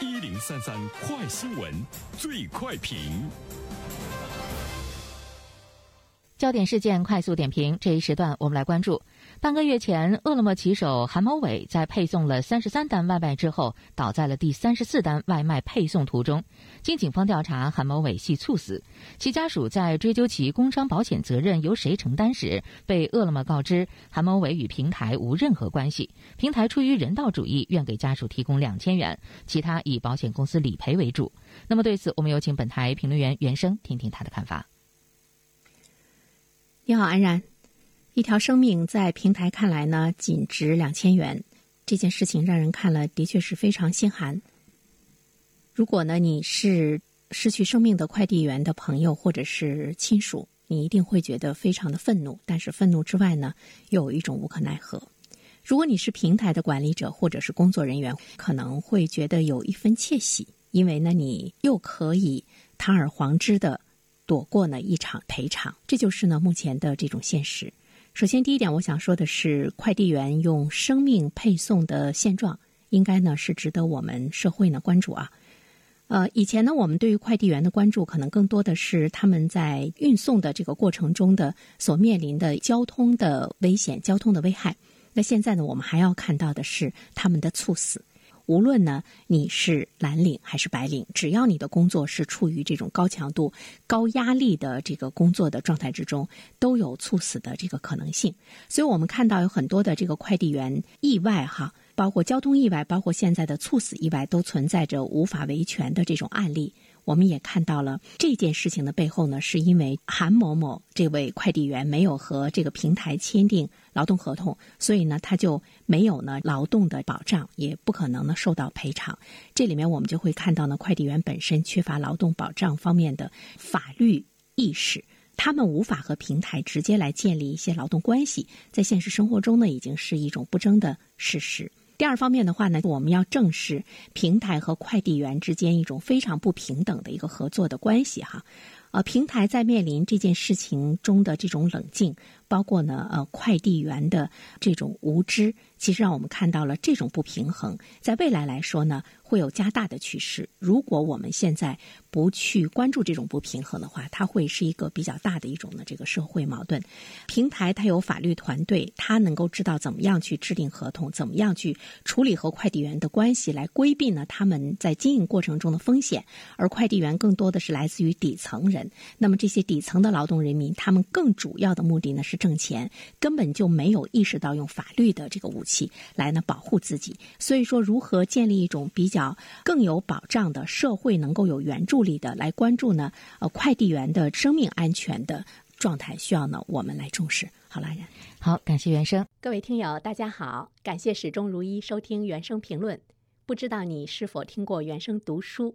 一零三三快新闻，最快评。焦点事件快速点评，这一时段我们来关注。半个月前，饿了么骑手韩某伟在配送了三十三单外卖之后，倒在了第三十四单外卖配送途中。经警方调查，韩某伟系猝死。其家属在追究其工伤保险责任由谁承担时，被饿了么告知韩某伟与平台无任何关系，平台出于人道主义，愿给家属提供两千元，其他以保险公司理赔为主。那么对此，我们有请本台评论员袁生听听他的看法。你好，安然。一条生命在平台看来呢，仅值两千元，这件事情让人看了的确是非常心寒。如果呢，你是失去生命的快递员的朋友或者是亲属，你一定会觉得非常的愤怒。但是愤怒之外呢，又有一种无可奈何。如果你是平台的管理者或者是工作人员，可能会觉得有一分窃喜，因为呢，你又可以堂而皇之的。躲过呢一场赔偿，这就是呢目前的这种现实。首先，第一点，我想说的是，快递员用生命配送的现状，应该呢是值得我们社会呢关注啊。呃，以前呢，我们对于快递员的关注，可能更多的是他们在运送的这个过程中的所面临的交通的危险、交通的危害。那现在呢，我们还要看到的是他们的猝死。无论呢你是蓝领还是白领，只要你的工作是处于这种高强度、高压力的这个工作的状态之中，都有猝死的这个可能性。所以我们看到有很多的这个快递员意外哈，包括交通意外，包括现在的猝死意外，都存在着无法维权的这种案例。我们也看到了这件事情的背后呢，是因为韩某某这位快递员没有和这个平台签订劳动合同，所以呢，他就没有呢劳动的保障，也不可能呢受到赔偿。这里面我们就会看到呢，快递员本身缺乏劳动保障方面的法律意识，他们无法和平台直接来建立一些劳动关系，在现实生活中呢，已经是一种不争的事实。第二方面的话呢，我们要正视平台和快递员之间一种非常不平等的一个合作的关系哈。呃，平台在面临这件事情中的这种冷静，包括呢，呃，快递员的这种无知，其实让我们看到了这种不平衡，在未来来说呢，会有加大的趋势。如果我们现在不去关注这种不平衡的话，它会是一个比较大的一种呢这个社会矛盾。平台它有法律团队，它能够知道怎么样去制定合同，怎么样去处理和快递员的关系，来规避呢他们在经营过程中的风险。而快递员更多的是来自于底层人。那么这些底层的劳动人民，他们更主要的目的呢是挣钱，根本就没有意识到用法律的这个武器来呢保护自己。所以说，如何建立一种比较更有保障的社会，能够有援助力的来关注呢？呃，快递员的生命安全的状态，需要呢我们来重视。好了，好，感谢原生。各位听友，大家好，感谢始终如一收听原声评论。不知道你是否听过原声读书？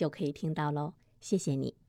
就可以听到喽，谢谢你。